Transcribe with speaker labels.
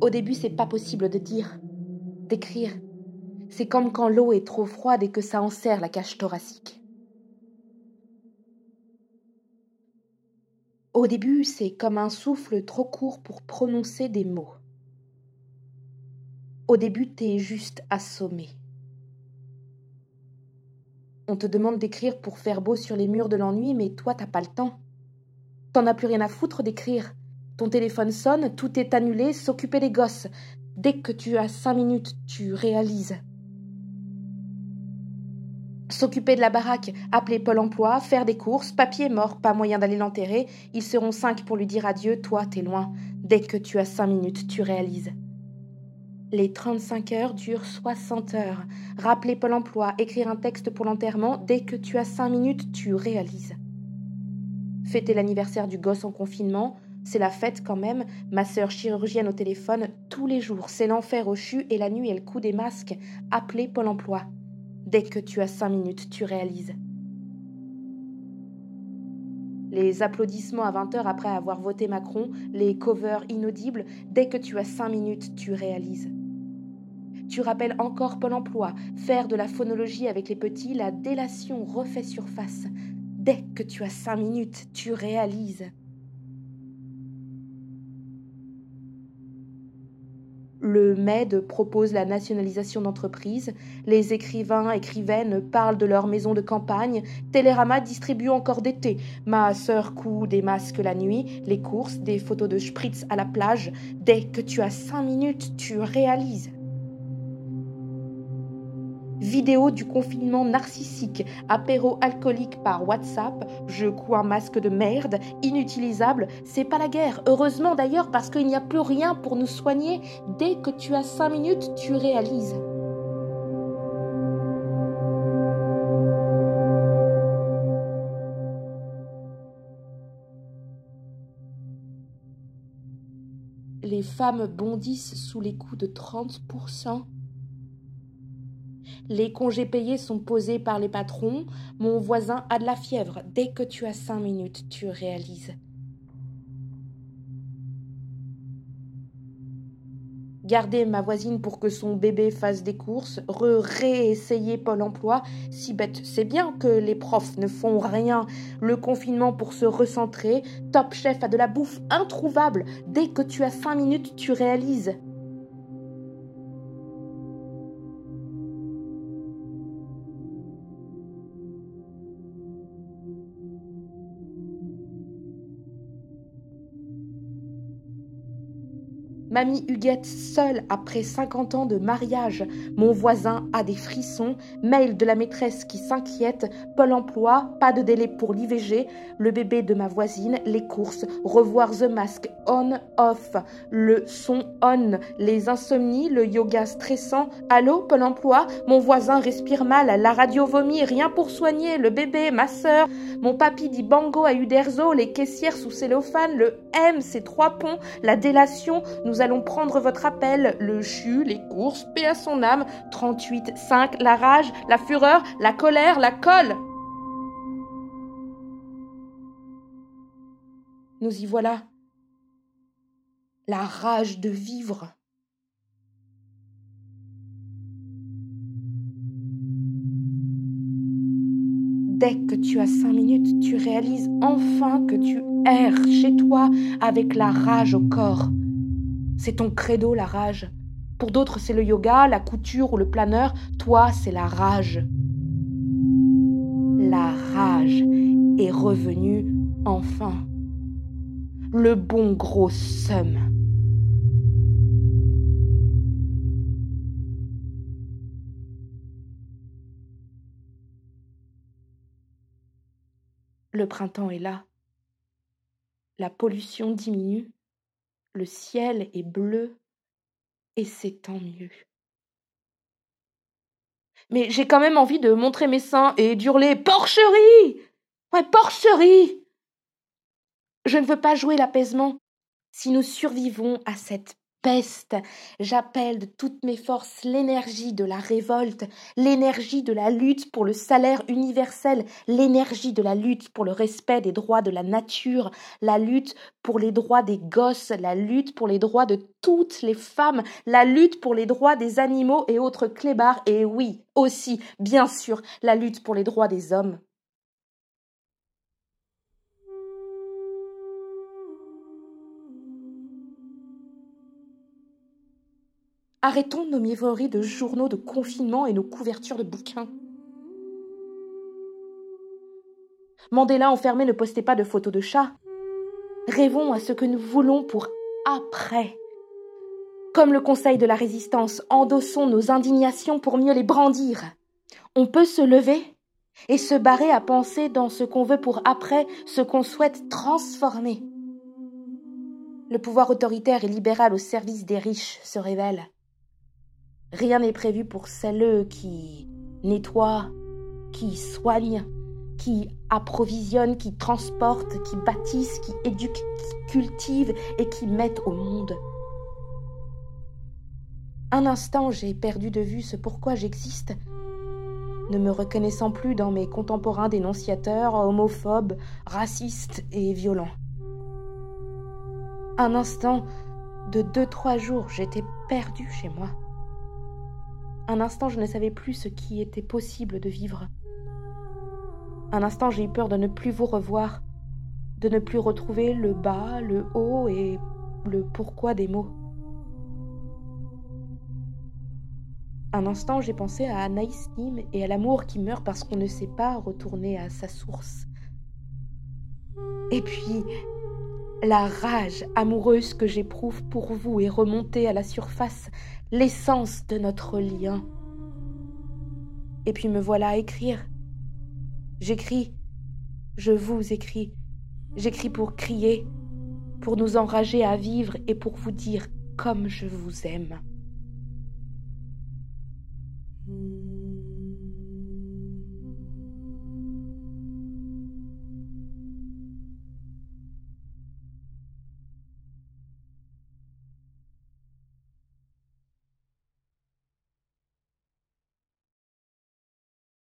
Speaker 1: Au début, c'est pas possible de dire, d'écrire. C'est comme quand l'eau est trop froide et que ça enserre la cage thoracique. Au début, c'est comme un souffle trop court pour prononcer des mots. Au début, t'es juste assommé. On te demande d'écrire pour faire beau sur les murs de l'ennui, mais toi, t'as pas le temps. T'en as plus rien à foutre d'écrire. Ton téléphone sonne, tout est annulé, s'occuper des gosses. Dès que tu as cinq minutes, tu réalises. S'occuper de la baraque, appeler Pôle emploi, faire des courses, papier mort, pas moyen d'aller l'enterrer. Ils seront cinq pour lui dire adieu, toi, t'es loin. Dès que tu as cinq minutes, tu réalises. Les 35 heures durent 60 heures. Rappeler Pôle emploi, écrire un texte pour l'enterrement, dès que tu as cinq minutes, tu réalises. Fêter l'anniversaire du gosse en confinement, c'est la fête quand même. Ma sœur chirurgienne au téléphone tous les jours, c'est l'enfer au CHU et la nuit elle coud des masques. Appeler Pôle emploi. Dès que tu as cinq minutes, tu réalises. Les applaudissements à 20 heures après avoir voté Macron, les covers inaudibles, dès que tu as cinq minutes, tu réalises tu rappelles encore Pôle emploi, faire de la phonologie avec les petits, la délation refait surface. Dès que tu as cinq minutes, tu réalises. Le MED propose la nationalisation d'entreprises. Les écrivains, écrivaines parlent de leur maison de campagne. Télérama distribue encore thés. Ma sœur coud des masques la nuit. Les courses, des photos de spritz à la plage. Dès que tu as cinq minutes, tu réalises vidéo du confinement narcissique, apéro alcoolique par WhatsApp, je couds un masque de merde, inutilisable, c'est pas la guerre. Heureusement d'ailleurs parce qu'il n'y a plus rien pour nous soigner. Dès que tu as cinq minutes, tu réalises. Les femmes bondissent sous les coups de 30%. Les congés payés sont posés par les patrons. Mon voisin a de la fièvre. Dès que tu as cinq minutes, tu réalises. Garder ma voisine pour que son bébé fasse des courses, re-réessayer Pôle emploi, si bête, c'est bien que les profs ne font rien. Le confinement pour se recentrer, Top Chef a de la bouffe introuvable. Dès que tu as cinq minutes, tu réalises. Mamie Huguette seule après 50 ans de mariage. Mon voisin a des frissons. Mail de la maîtresse qui s'inquiète. Pôle emploi, pas de délai pour l'IVG. Le bébé de ma voisine, les courses. Revoir The Mask, on, off. Le son on. Les insomnies, le yoga stressant. Allô, Pôle emploi Mon voisin respire mal. La radio vomit. Rien pour soigner. Le bébé, ma sœur. Mon papy dit bango à Uderzo. Les caissières sous cellophane. Le M, c'est trois ponts. La délation. Allons prendre votre appel. Le CHU, les courses, paix à son âme. 38, 5, la rage, la fureur, la colère, la colle. Nous y voilà. La rage de vivre. Dès que tu as cinq minutes, tu réalises enfin que tu erres chez toi avec la rage au corps. C'est ton credo, la rage. Pour d'autres, c'est le yoga, la couture ou le planeur. Toi, c'est la rage. La rage est revenue enfin. Le bon gros seum. Le printemps est là. La pollution diminue le ciel est bleu et c'est tant mieux. Mais j'ai quand même envie de montrer mes seins et d'hurler Porcherie Ouais, porcherie Je ne veux pas jouer l'apaisement. Si nous survivons à cette peste. J'appelle de toutes mes forces l'énergie de la révolte, l'énergie de la lutte pour le salaire universel, l'énergie de la lutte pour le respect des droits de la nature, la lutte pour les droits des gosses, la lutte pour les droits de toutes les femmes, la lutte pour les droits des animaux et autres clébards, et oui, aussi, bien sûr, la lutte pour les droits des hommes. Arrêtons nos mièvreries de journaux de confinement et nos couvertures de bouquins. Mandela enfermé ne postait pas de photos de chats. Rêvons à ce que nous voulons pour après. Comme le Conseil de la résistance, endossons nos indignations pour mieux les brandir. On peut se lever et se barrer à penser dans ce qu'on veut pour après, ce qu'on souhaite transformer. Le pouvoir autoritaire et libéral au service des riches se révèle. Rien n'est prévu pour celles qui nettoient, qui soignent, qui approvisionnent, qui transportent, qui bâtissent, qui éduquent, qui cultivent et qui mettent au monde. Un instant, j'ai perdu de vue ce pourquoi j'existe, ne me reconnaissant plus dans mes contemporains dénonciateurs, homophobes, racistes et violents. Un instant, de deux, trois jours, j'étais perdue chez moi. Un instant, je ne savais plus ce qui était possible de vivre. Un instant, j'ai eu peur de ne plus vous revoir, de ne plus retrouver le bas, le haut et le pourquoi des mots. Un instant, j'ai pensé à Anaïs Nim et à l'amour qui meurt parce qu'on ne sait pas retourner à sa source. Et puis, la rage amoureuse que j'éprouve pour vous est remontée à la surface, l'essence de notre lien. Et puis me voilà à écrire. J'écris, je vous écris, j'écris pour crier, pour nous enrager à vivre et pour vous dire comme je vous aime.